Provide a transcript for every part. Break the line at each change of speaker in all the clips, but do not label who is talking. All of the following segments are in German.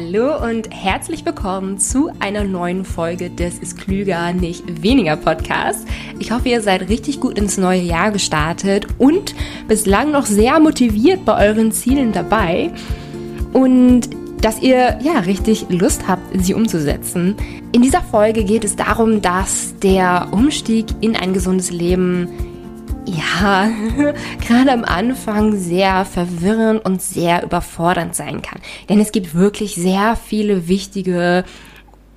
Hallo und herzlich willkommen zu einer neuen Folge des Ist Klüger, nicht weniger Podcast. Ich hoffe, ihr seid richtig gut ins neue Jahr gestartet und bislang noch sehr motiviert bei euren Zielen dabei und dass ihr ja richtig Lust habt, sie umzusetzen. In dieser Folge geht es darum, dass der Umstieg in ein gesundes Leben ja, gerade am Anfang sehr verwirrend und sehr überfordernd sein kann. Denn es gibt wirklich sehr viele wichtige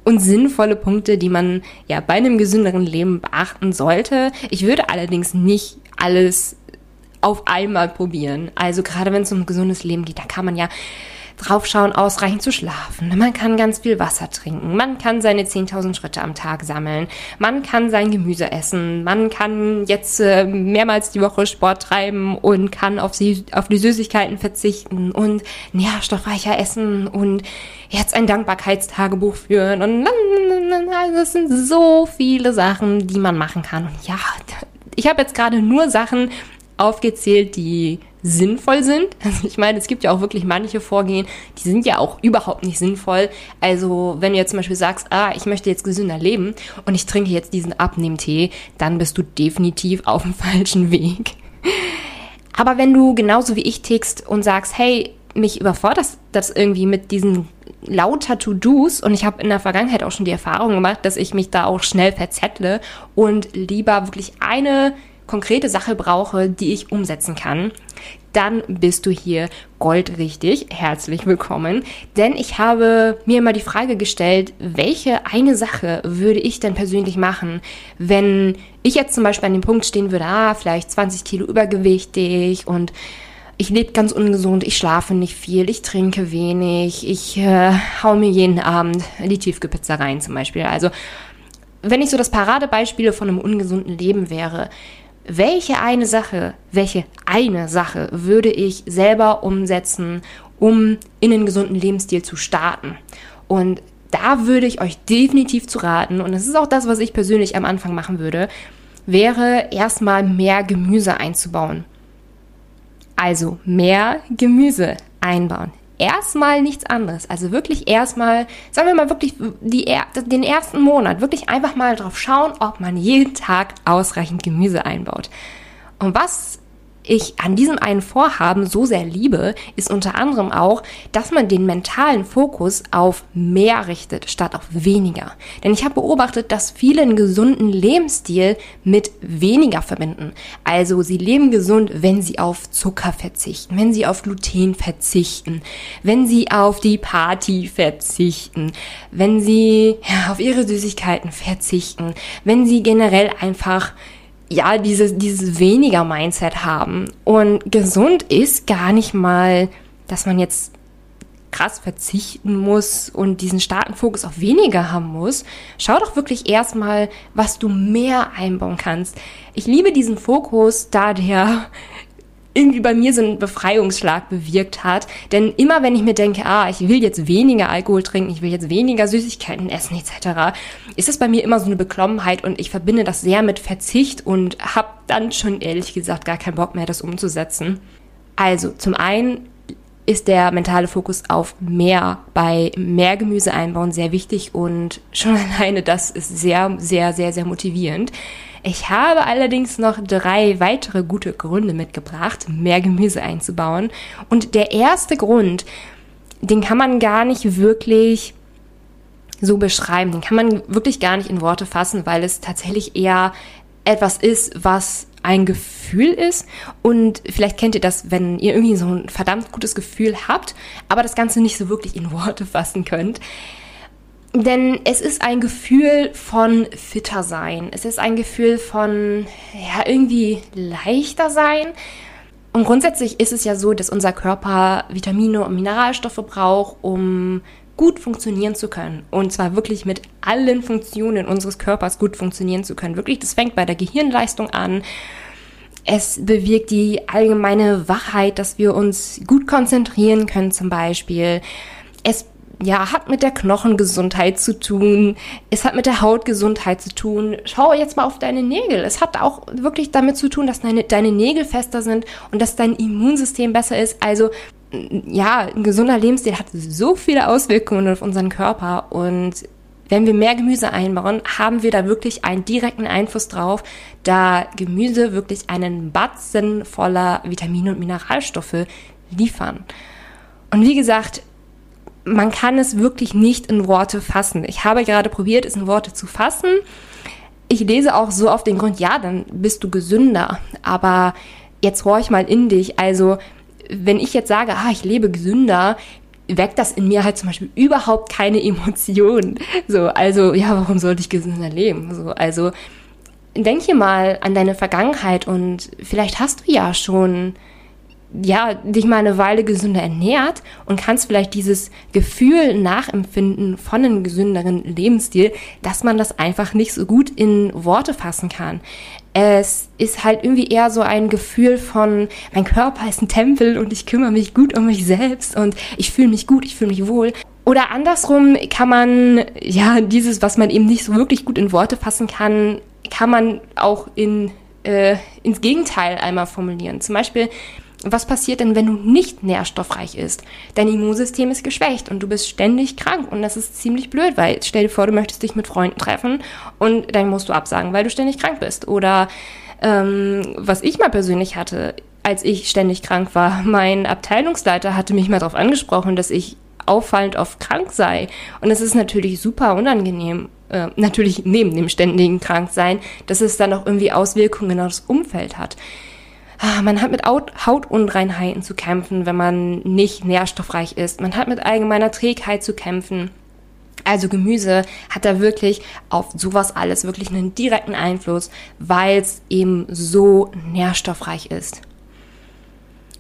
und sinnvolle Punkte, die man ja bei einem gesünderen Leben beachten sollte. Ich würde allerdings nicht alles auf einmal probieren. Also gerade wenn es um ein gesundes Leben geht, da kann man ja draufschauen, ausreichend zu schlafen. Man kann ganz viel Wasser trinken. Man kann seine 10.000 Schritte am Tag sammeln. Man kann sein Gemüse essen. Man kann jetzt äh, mehrmals die Woche Sport treiben und kann auf, sie, auf die Süßigkeiten verzichten und nährstoffreicher essen und jetzt ein Dankbarkeitstagebuch führen. Und also es sind so viele Sachen, die man machen kann. Und ja, ich habe jetzt gerade nur Sachen aufgezählt, die sinnvoll sind. Also ich meine, es gibt ja auch wirklich manche Vorgehen, die sind ja auch überhaupt nicht sinnvoll. Also wenn du jetzt zum Beispiel sagst, ah, ich möchte jetzt gesünder leben und ich trinke jetzt diesen Abnehmtee, dann bist du definitiv auf dem falschen Weg. Aber wenn du genauso wie ich tickst und sagst, hey, mich überfordert das irgendwie mit diesen lauter To-Dos und ich habe in der Vergangenheit auch schon die Erfahrung gemacht, dass ich mich da auch schnell verzettle und lieber wirklich eine konkrete Sache brauche, die ich umsetzen kann, dann bist du hier goldrichtig. Herzlich willkommen. Denn ich habe mir immer die Frage gestellt, welche eine Sache würde ich denn persönlich machen, wenn ich jetzt zum Beispiel an dem Punkt stehen würde, ah, vielleicht 20 Kilo übergewichtig und ich lebe ganz ungesund, ich schlafe nicht viel, ich trinke wenig, ich äh, hau mir jeden Abend die Tiefkühlpizza rein zum Beispiel. Also wenn ich so das Paradebeispiel von einem ungesunden Leben wäre, welche eine Sache, welche eine Sache würde ich selber umsetzen, um in einen gesunden Lebensstil zu starten? Und da würde ich euch definitiv zu raten, und das ist auch das, was ich persönlich am Anfang machen würde, wäre erstmal mehr Gemüse einzubauen. Also mehr Gemüse einbauen erstmal nichts anderes. Also wirklich erstmal, sagen wir mal wirklich die, den ersten Monat, wirklich einfach mal drauf schauen, ob man jeden Tag ausreichend Gemüse einbaut. Und was ich an diesem einen Vorhaben so sehr liebe, ist unter anderem auch, dass man den mentalen Fokus auf mehr richtet, statt auf weniger. Denn ich habe beobachtet, dass viele einen gesunden Lebensstil mit weniger verbinden. Also sie leben gesund, wenn sie auf Zucker verzichten, wenn sie auf Gluten verzichten, wenn sie auf die Party verzichten, wenn sie ja, auf ihre Süßigkeiten verzichten, wenn sie generell einfach ja, dieses, dieses weniger Mindset haben. Und gesund ist gar nicht mal, dass man jetzt krass verzichten muss und diesen starken Fokus auf weniger haben muss. Schau doch wirklich erstmal, was du mehr einbauen kannst. Ich liebe diesen Fokus, da der irgendwie bei mir so einen Befreiungsschlag bewirkt hat. Denn immer wenn ich mir denke, ah, ich will jetzt weniger Alkohol trinken, ich will jetzt weniger Süßigkeiten essen etc., ist es bei mir immer so eine Beklommenheit und ich verbinde das sehr mit Verzicht und habe dann schon ehrlich gesagt gar keinen Bock mehr, das umzusetzen. Also zum einen ist der mentale Fokus auf mehr bei mehr Gemüse einbauen sehr wichtig und schon alleine das ist sehr, sehr, sehr, sehr motivierend. Ich habe allerdings noch drei weitere gute Gründe mitgebracht, mehr Gemüse einzubauen. Und der erste Grund, den kann man gar nicht wirklich so beschreiben, den kann man wirklich gar nicht in Worte fassen, weil es tatsächlich eher etwas ist, was ein Gefühl ist. Und vielleicht kennt ihr das, wenn ihr irgendwie so ein verdammt gutes Gefühl habt, aber das Ganze nicht so wirklich in Worte fassen könnt. Denn es ist ein Gefühl von fitter sein. Es ist ein Gefühl von, ja, irgendwie leichter sein. Und grundsätzlich ist es ja so, dass unser Körper Vitamine und Mineralstoffe braucht, um gut funktionieren zu können. Und zwar wirklich mit allen Funktionen unseres Körpers gut funktionieren zu können. Wirklich, das fängt bei der Gehirnleistung an. Es bewirkt die allgemeine Wachheit, dass wir uns gut konzentrieren können zum Beispiel. Es ja, hat mit der Knochengesundheit zu tun, es hat mit der Hautgesundheit zu tun. Schau jetzt mal auf deine Nägel. Es hat auch wirklich damit zu tun, dass deine, deine Nägel fester sind und dass dein Immunsystem besser ist. Also ja, ein gesunder Lebensstil hat so viele Auswirkungen auf unseren Körper und wenn wir mehr Gemüse einbauen, haben wir da wirklich einen direkten Einfluss drauf, da Gemüse wirklich einen Batzen voller Vitamine und Mineralstoffe liefern. Und wie gesagt, man kann es wirklich nicht in Worte fassen. Ich habe gerade probiert, es in Worte zu fassen. Ich lese auch so auf den Grund, ja, dann bist du gesünder. Aber jetzt horch mal in dich. Also, wenn ich jetzt sage, ah, ich lebe gesünder, weckt das in mir halt zum Beispiel überhaupt keine Emotionen. So, also, ja, warum sollte ich gesünder leben? So, also, denk hier mal an deine Vergangenheit und vielleicht hast du ja schon ja, dich mal eine Weile gesünder ernährt und kannst vielleicht dieses Gefühl nachempfinden von einem gesünderen Lebensstil, dass man das einfach nicht so gut in Worte fassen kann. Es ist halt irgendwie eher so ein Gefühl von, mein Körper ist ein Tempel und ich kümmere mich gut um mich selbst und ich fühle mich gut, ich fühle mich wohl. Oder andersrum kann man, ja, dieses, was man eben nicht so wirklich gut in Worte fassen kann, kann man auch in, äh, ins Gegenteil einmal formulieren. Zum Beispiel, was passiert denn, wenn du nicht nährstoffreich isst? Dein Immunsystem ist geschwächt und du bist ständig krank und das ist ziemlich blöd, weil stell dir vor, du möchtest dich mit Freunden treffen und dann musst du absagen, weil du ständig krank bist. Oder ähm, was ich mal persönlich hatte, als ich ständig krank war, mein Abteilungsleiter hatte mich mal darauf angesprochen, dass ich auffallend oft krank sei. Und es ist natürlich super unangenehm, äh, natürlich neben dem ständigen Kranksein, dass es dann auch irgendwie Auswirkungen auf das Umfeld hat. Ah, man hat mit Hautunreinheiten zu kämpfen, wenn man nicht nährstoffreich ist. Man hat mit allgemeiner Trägheit zu kämpfen. Also Gemüse hat da wirklich auf sowas alles wirklich einen direkten Einfluss, weil es eben so nährstoffreich ist.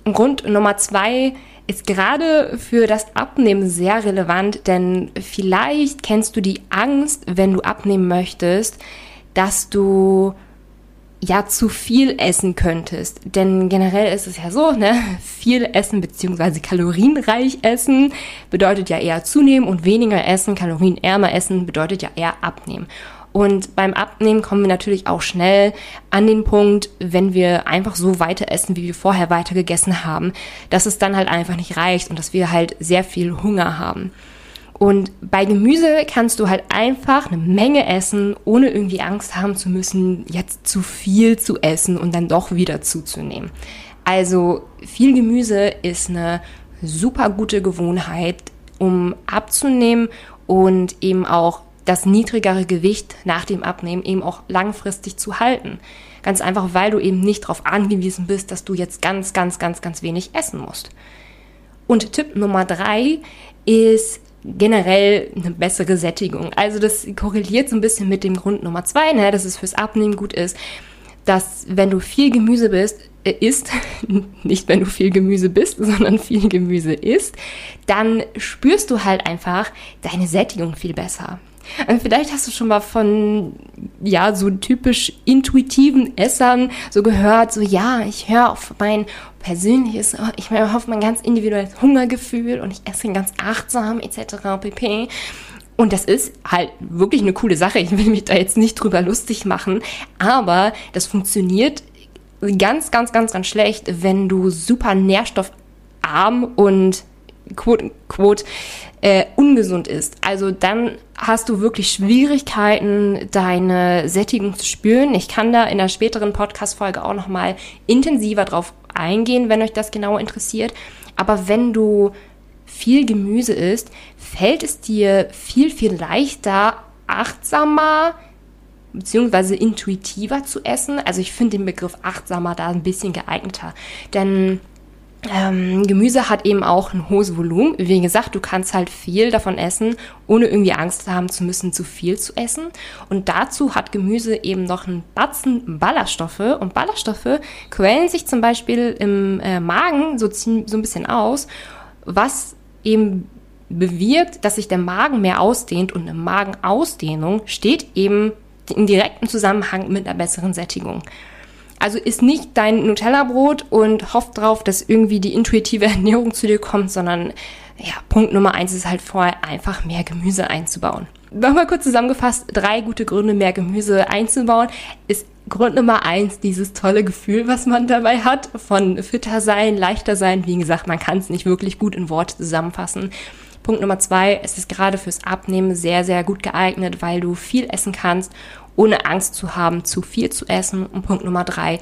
Und Grund Nummer zwei ist gerade für das Abnehmen sehr relevant, denn vielleicht kennst du die Angst, wenn du abnehmen möchtest, dass du ja zu viel essen könntest. Denn generell ist es ja so, ne, viel essen beziehungsweise kalorienreich essen bedeutet ja eher zunehmen und weniger essen, kalorienärmer essen bedeutet ja eher abnehmen. Und beim Abnehmen kommen wir natürlich auch schnell an den Punkt, wenn wir einfach so weiter essen, wie wir vorher weiter gegessen haben, dass es dann halt einfach nicht reicht und dass wir halt sehr viel Hunger haben. Und bei Gemüse kannst du halt einfach eine Menge essen, ohne irgendwie Angst haben zu müssen, jetzt zu viel zu essen und dann doch wieder zuzunehmen. Also viel Gemüse ist eine super gute Gewohnheit, um abzunehmen und eben auch das niedrigere Gewicht nach dem Abnehmen eben auch langfristig zu halten. Ganz einfach, weil du eben nicht darauf angewiesen bist, dass du jetzt ganz, ganz, ganz, ganz wenig essen musst. Und Tipp Nummer drei ist generell eine bessere Sättigung. Also das korreliert so ein bisschen mit dem Grund Nummer zwei, ne, dass es fürs Abnehmen gut ist, dass wenn du viel Gemüse bist, äh, isst, nicht wenn du viel Gemüse bist, sondern viel Gemüse isst, dann spürst du halt einfach deine Sättigung viel besser. Und vielleicht hast du schon mal von, ja, so typisch intuitiven Essern so gehört, so, ja, ich höre auf mein persönliches, ich meine, auf mein ganz individuelles Hungergefühl und ich esse ganz achtsam etc. pp. Und das ist halt wirklich eine coole Sache. Ich will mich da jetzt nicht drüber lustig machen, aber das funktioniert ganz, ganz, ganz, ganz schlecht, wenn du super nährstoffarm und quote, quote äh, ungesund ist. Also dann hast du wirklich Schwierigkeiten, deine Sättigung zu spüren. Ich kann da in der späteren Podcast-Folge auch nochmal intensiver drauf eingehen, wenn euch das genauer interessiert. Aber wenn du viel Gemüse isst, fällt es dir viel, viel leichter, achtsamer beziehungsweise intuitiver zu essen. Also ich finde den Begriff achtsamer da ein bisschen geeigneter. Denn ähm, Gemüse hat eben auch ein hohes Volumen. Wie gesagt, du kannst halt viel davon essen, ohne irgendwie Angst haben zu müssen, zu viel zu essen. Und dazu hat Gemüse eben noch einen Batzen Ballaststoffe. Und Ballaststoffe quellen sich zum Beispiel im äh, Magen so, so ein bisschen aus, was eben bewirkt, dass sich der Magen mehr ausdehnt. Und eine Magenausdehnung steht eben in direktem Zusammenhang mit einer besseren Sättigung. Also isst nicht dein Nutella-Brot und hofft drauf, dass irgendwie die intuitive Ernährung zu dir kommt, sondern ja, Punkt Nummer eins ist halt vorher einfach mehr Gemüse einzubauen. Nochmal kurz zusammengefasst, drei gute Gründe, mehr Gemüse einzubauen. Es Grund Nummer eins, dieses tolle Gefühl, was man dabei hat, von fitter sein, leichter sein. Wie gesagt, man kann es nicht wirklich gut in Worte zusammenfassen. Punkt Nummer zwei, es ist gerade fürs Abnehmen sehr, sehr gut geeignet, weil du viel essen kannst, ohne Angst zu haben, zu viel zu essen. Und Punkt Nummer drei,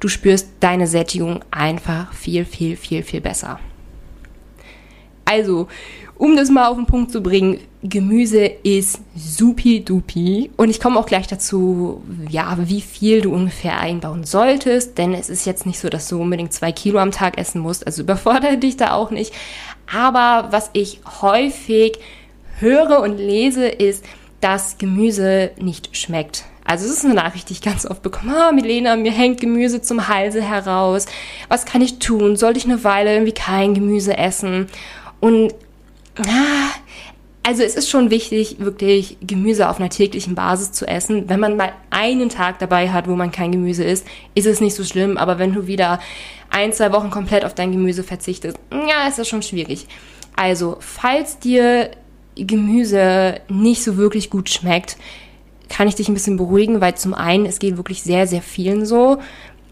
du spürst deine Sättigung einfach viel, viel, viel, viel besser. Also, um das mal auf den Punkt zu bringen, Gemüse ist supi-dupi. Und ich komme auch gleich dazu, ja, wie viel du ungefähr einbauen solltest. Denn es ist jetzt nicht so, dass du unbedingt zwei Kilo am Tag essen musst. Also überfordere dich da auch nicht. Aber was ich häufig höre und lese, ist, dass Gemüse nicht schmeckt. Also es ist eine Nachricht, die ich ganz oft bekomme. Ah, Milena, mir hängt Gemüse zum Halse heraus. Was kann ich tun? Sollte ich eine Weile irgendwie kein Gemüse essen? Und ah, also es ist schon wichtig, wirklich Gemüse auf einer täglichen Basis zu essen. Wenn man mal einen Tag dabei hat, wo man kein Gemüse isst, ist es nicht so schlimm. Aber wenn du wieder ein, zwei Wochen komplett auf dein Gemüse verzichtest, ja, ist das schon schwierig. Also, falls dir Gemüse nicht so wirklich gut schmeckt, kann ich dich ein bisschen beruhigen, weil zum einen, es geht wirklich sehr, sehr vielen so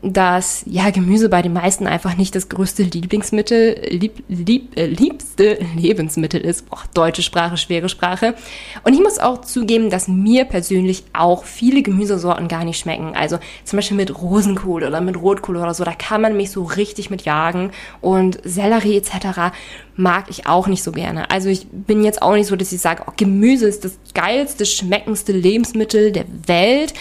dass ja Gemüse bei den meisten einfach nicht das größte Lieblingsmittel, lieb, lieb, äh, liebste Lebensmittel ist. Boah, deutsche Sprache, schwere Sprache. Und ich muss auch zugeben, dass mir persönlich auch viele Gemüsesorten gar nicht schmecken. Also zum Beispiel mit Rosenkohl oder mit Rotkohl oder so, da kann man mich so richtig mit jagen. Und Sellerie etc. mag ich auch nicht so gerne. Also ich bin jetzt auch nicht so, dass ich sage, oh, Gemüse ist das geilste, schmeckendste Lebensmittel der Welt.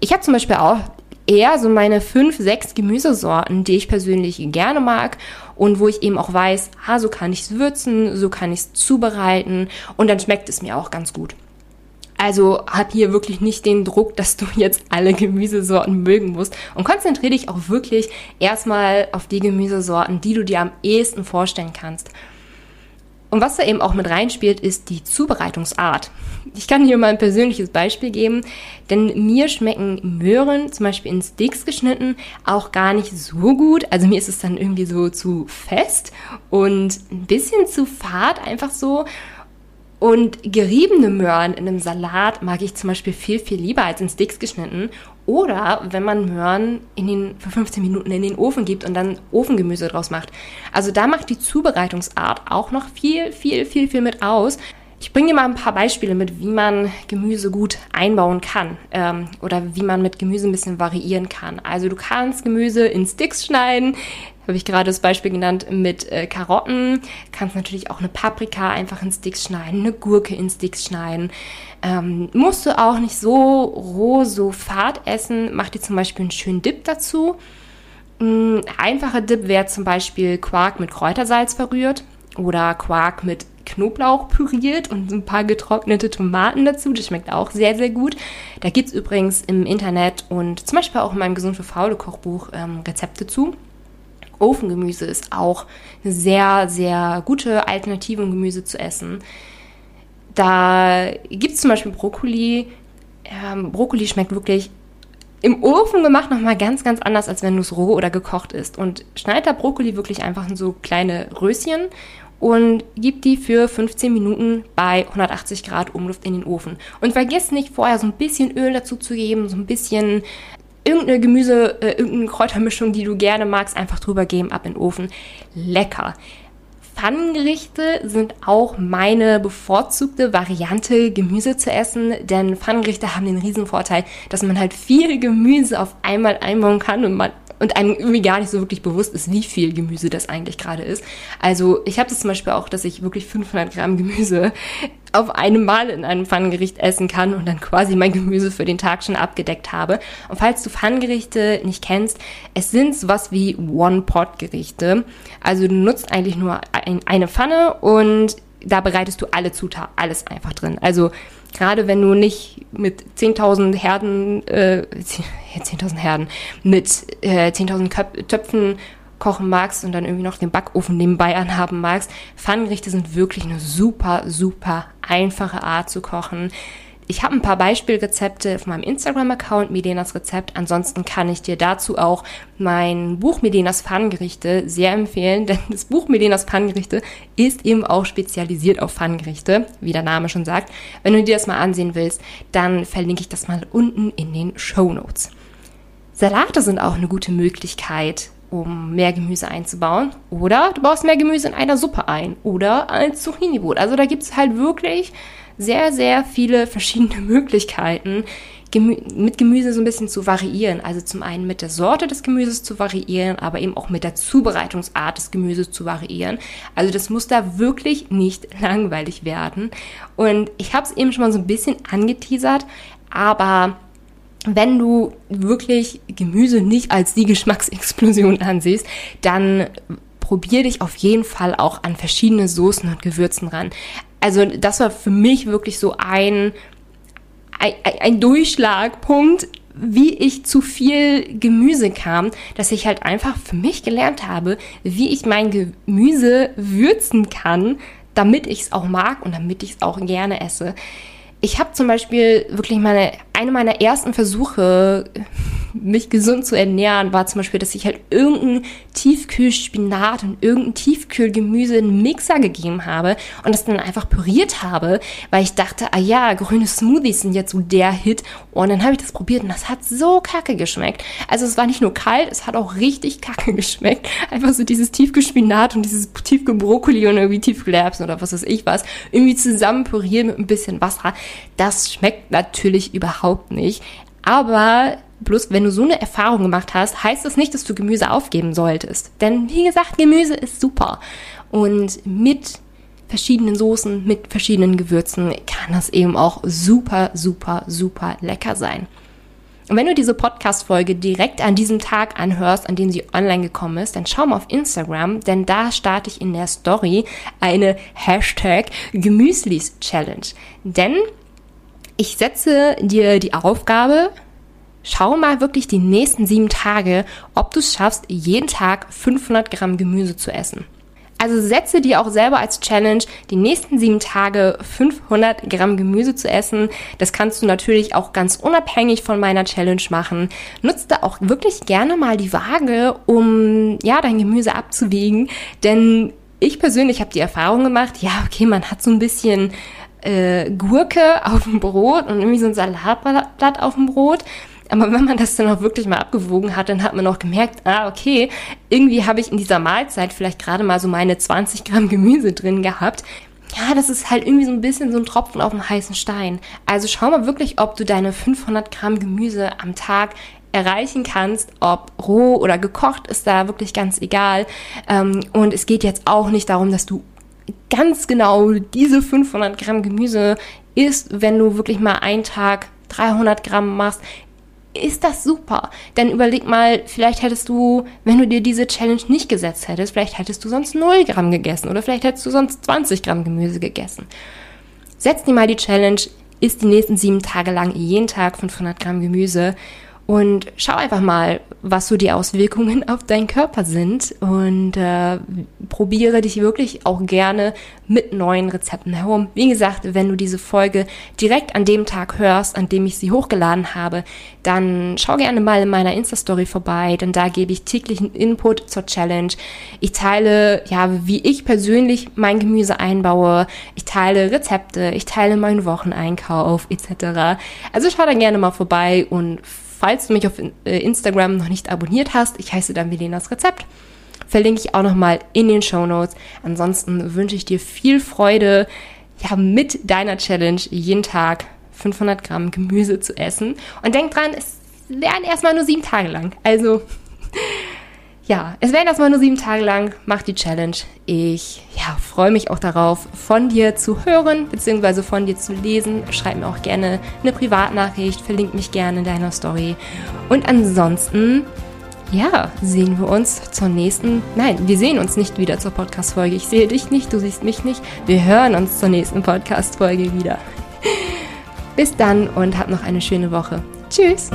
Ich habe zum Beispiel auch eher so meine fünf, sechs Gemüsesorten, die ich persönlich gerne mag und wo ich eben auch weiß, ha, so kann ich es würzen, so kann ich es zubereiten und dann schmeckt es mir auch ganz gut. Also hab hier wirklich nicht den Druck, dass du jetzt alle Gemüsesorten mögen musst und konzentriere dich auch wirklich erstmal auf die Gemüsesorten, die du dir am ehesten vorstellen kannst. Und was da eben auch mit reinspielt, ist die Zubereitungsart. Ich kann hier mal ein persönliches Beispiel geben, denn mir schmecken Möhren, zum Beispiel in Sticks geschnitten, auch gar nicht so gut. Also mir ist es dann irgendwie so zu fest und ein bisschen zu fad, einfach so. Und geriebene Möhren in einem Salat mag ich zum Beispiel viel, viel lieber als in Sticks geschnitten. Oder wenn man Möhren in den, für 15 Minuten in den Ofen gibt und dann Ofengemüse draus macht. Also da macht die Zubereitungsart auch noch viel, viel, viel, viel mit aus. Ich bringe dir mal ein paar Beispiele mit, wie man Gemüse gut einbauen kann ähm, oder wie man mit Gemüse ein bisschen variieren kann. Also du kannst Gemüse in Sticks schneiden, habe ich gerade das Beispiel genannt mit äh, Karotten. Kannst natürlich auch eine Paprika einfach in Sticks schneiden, eine Gurke in Sticks schneiden. Ähm, musst du auch nicht so roh, so fad essen. Mach dir zum Beispiel einen schönen Dip dazu. Ein einfacher Dip wäre zum Beispiel Quark mit Kräutersalz verrührt oder Quark mit Knoblauch püriert und ein paar getrocknete Tomaten dazu. Das schmeckt auch sehr, sehr gut. Da gibt es übrigens im Internet und zum Beispiel auch in meinem Gesund für Faule Kochbuch ähm, Rezepte zu. Ofengemüse ist auch eine sehr, sehr gute Alternative, um Gemüse zu essen. Da gibt es zum Beispiel Brokkoli. Ähm, Brokkoli schmeckt wirklich im Ofen gemacht nochmal ganz, ganz anders, als wenn du es roh oder gekocht isst. Und schneid da Brokkoli wirklich einfach in so kleine Röschen und gib die für 15 Minuten bei 180 Grad Umluft in den Ofen. Und vergiss nicht vorher so ein bisschen Öl dazu zu geben, so ein bisschen irgendeine Gemüse, äh, irgendeine Kräutermischung, die du gerne magst, einfach drüber geben, ab in den Ofen. Lecker. Pfannengerichte sind auch meine bevorzugte Variante, Gemüse zu essen, denn Pfannengerichte haben den Riesenvorteil, dass man halt viel Gemüse auf einmal einbauen kann und man und einem irgendwie gar nicht so wirklich bewusst ist, wie viel Gemüse das eigentlich gerade ist. Also ich habe das zum Beispiel auch, dass ich wirklich 500 Gramm Gemüse auf einem Mal in einem Pfannengericht essen kann und dann quasi mein Gemüse für den Tag schon abgedeckt habe. Und falls du Pfannengerichte nicht kennst, es sind sowas wie One-Pot-Gerichte. Also du nutzt eigentlich nur ein, eine Pfanne und da bereitest du alle Zutaten, alles einfach drin. Also gerade wenn du nicht mit 10.000 Herden, äh, 10.000 Herden, mit äh, 10.000 Töpfen kochen magst und dann irgendwie noch den Backofen nebenbei anhaben magst. Pfannengerichte sind wirklich eine super, super einfache Art zu kochen. Ich habe ein paar Beispielrezepte auf meinem Instagram-Account, Milenas Rezept. Ansonsten kann ich dir dazu auch mein Buch Milenas Pfannengerichte sehr empfehlen, denn das Buch Milenas Pfannengerichte ist eben auch spezialisiert auf Pfannengerichte, wie der Name schon sagt. Wenn du dir das mal ansehen willst, dann verlinke ich das mal unten in den Show Notes. Salate sind auch eine gute Möglichkeit, um mehr Gemüse einzubauen. Oder du baust mehr Gemüse in einer Suppe ein. Oder als Zucchini-Brot. Also da gibt es halt wirklich sehr, sehr viele verschiedene Möglichkeiten, Gemü mit Gemüse so ein bisschen zu variieren. Also zum einen mit der Sorte des Gemüses zu variieren, aber eben auch mit der Zubereitungsart des Gemüses zu variieren. Also das muss da wirklich nicht langweilig werden. Und ich habe es eben schon mal so ein bisschen angeteasert, aber wenn du wirklich Gemüse nicht als die Geschmacksexplosion ansiehst, dann probier dich auf jeden Fall auch an verschiedene Soßen und Gewürzen ran. Also das war für mich wirklich so ein, ein, ein Durchschlagpunkt, wie ich zu viel Gemüse kam, dass ich halt einfach für mich gelernt habe, wie ich mein Gemüse würzen kann, damit ich es auch mag und damit ich es auch gerne esse. Ich habe zum Beispiel wirklich meine, eine meiner ersten Versuche, mich gesund zu ernähren, war zum Beispiel, dass ich halt irgendein Tiefkühlspinat und irgendein Tiefkühlgemüse in einen Mixer gegeben habe und das dann einfach püriert habe, weil ich dachte, ah ja, grüne Smoothies sind jetzt so der Hit. Und dann habe ich das probiert und das hat so kacke geschmeckt. Also es war nicht nur kalt, es hat auch richtig kacke geschmeckt. Einfach so dieses Tiefkühlspinat und dieses Tiefkühlbrokkoli und irgendwie Tiefkühlerbsen oder was weiß ich was, irgendwie zusammen pürieren mit ein bisschen Wasser. Das schmeckt natürlich überhaupt nicht. Aber bloß wenn du so eine Erfahrung gemacht hast, heißt das nicht, dass du Gemüse aufgeben solltest. Denn wie gesagt, Gemüse ist super. Und mit verschiedenen Soßen, mit verschiedenen Gewürzen kann das eben auch super, super, super lecker sein. Und wenn du diese Podcast-Folge direkt an diesem Tag anhörst, an dem sie online gekommen ist, dann schau mal auf Instagram, denn da starte ich in der Story eine Hashtag Gemüslis Challenge. Denn ich setze dir die Aufgabe, schau mal wirklich die nächsten sieben Tage, ob du es schaffst, jeden Tag 500 Gramm Gemüse zu essen. Also setze dir auch selber als Challenge, die nächsten sieben Tage 500 Gramm Gemüse zu essen. Das kannst du natürlich auch ganz unabhängig von meiner Challenge machen. Nutze da auch wirklich gerne mal die Waage, um ja dein Gemüse abzuwiegen. Denn ich persönlich habe die Erfahrung gemacht, ja, okay, man hat so ein bisschen äh, Gurke auf dem Brot und irgendwie so ein Salatblatt auf dem Brot. Aber wenn man das dann auch wirklich mal abgewogen hat, dann hat man auch gemerkt, ah, okay, irgendwie habe ich in dieser Mahlzeit vielleicht gerade mal so meine 20 Gramm Gemüse drin gehabt. Ja, das ist halt irgendwie so ein bisschen so ein Tropfen auf dem heißen Stein. Also schau mal wirklich, ob du deine 500 Gramm Gemüse am Tag erreichen kannst, ob roh oder gekocht, ist da wirklich ganz egal. Ähm, und es geht jetzt auch nicht darum, dass du ganz genau diese 500 Gramm Gemüse isst, wenn du wirklich mal einen Tag 300 Gramm machst, ist das super. Denn überleg mal, vielleicht hättest du, wenn du dir diese Challenge nicht gesetzt hättest, vielleicht hättest du sonst 0 Gramm gegessen oder vielleicht hättest du sonst 20 Gramm Gemüse gegessen. Setz dir mal die Challenge, isst die nächsten sieben Tage lang jeden Tag 500 Gramm Gemüse und schau einfach mal, was so die Auswirkungen auf deinen Körper sind und äh, probiere dich wirklich auch gerne mit neuen Rezepten herum. Wie gesagt, wenn du diese Folge direkt an dem Tag hörst, an dem ich sie hochgeladen habe, dann schau gerne mal in meiner Insta-Story vorbei, denn da gebe ich täglichen Input zur Challenge. Ich teile, ja, wie ich persönlich mein Gemüse einbaue. Ich teile Rezepte, ich teile meinen Wocheneinkauf etc. Also schau da gerne mal vorbei und falls du mich auf äh, Instagram noch nicht abonniert hast, ich heiße dann Velenas Rezept. Verlinke ich auch nochmal in den Show Notes. Ansonsten wünsche ich dir viel Freude ja, mit deiner Challenge, jeden Tag 500 Gramm Gemüse zu essen. Und denk dran, es werden erstmal nur sieben Tage lang. Also ja, es werden erstmal nur sieben Tage lang. Mach die Challenge. Ich ja, freue mich auch darauf, von dir zu hören, beziehungsweise von dir zu lesen. Schreib mir auch gerne eine Privatnachricht, verlink mich gerne in deiner Story. Und ansonsten, ja, sehen wir uns zur nächsten. Nein, wir sehen uns nicht wieder zur Podcast-Folge. Ich sehe dich nicht, du siehst mich nicht. Wir hören uns zur nächsten Podcast-Folge wieder. Bis dann und hab noch eine schöne Woche. Tschüss!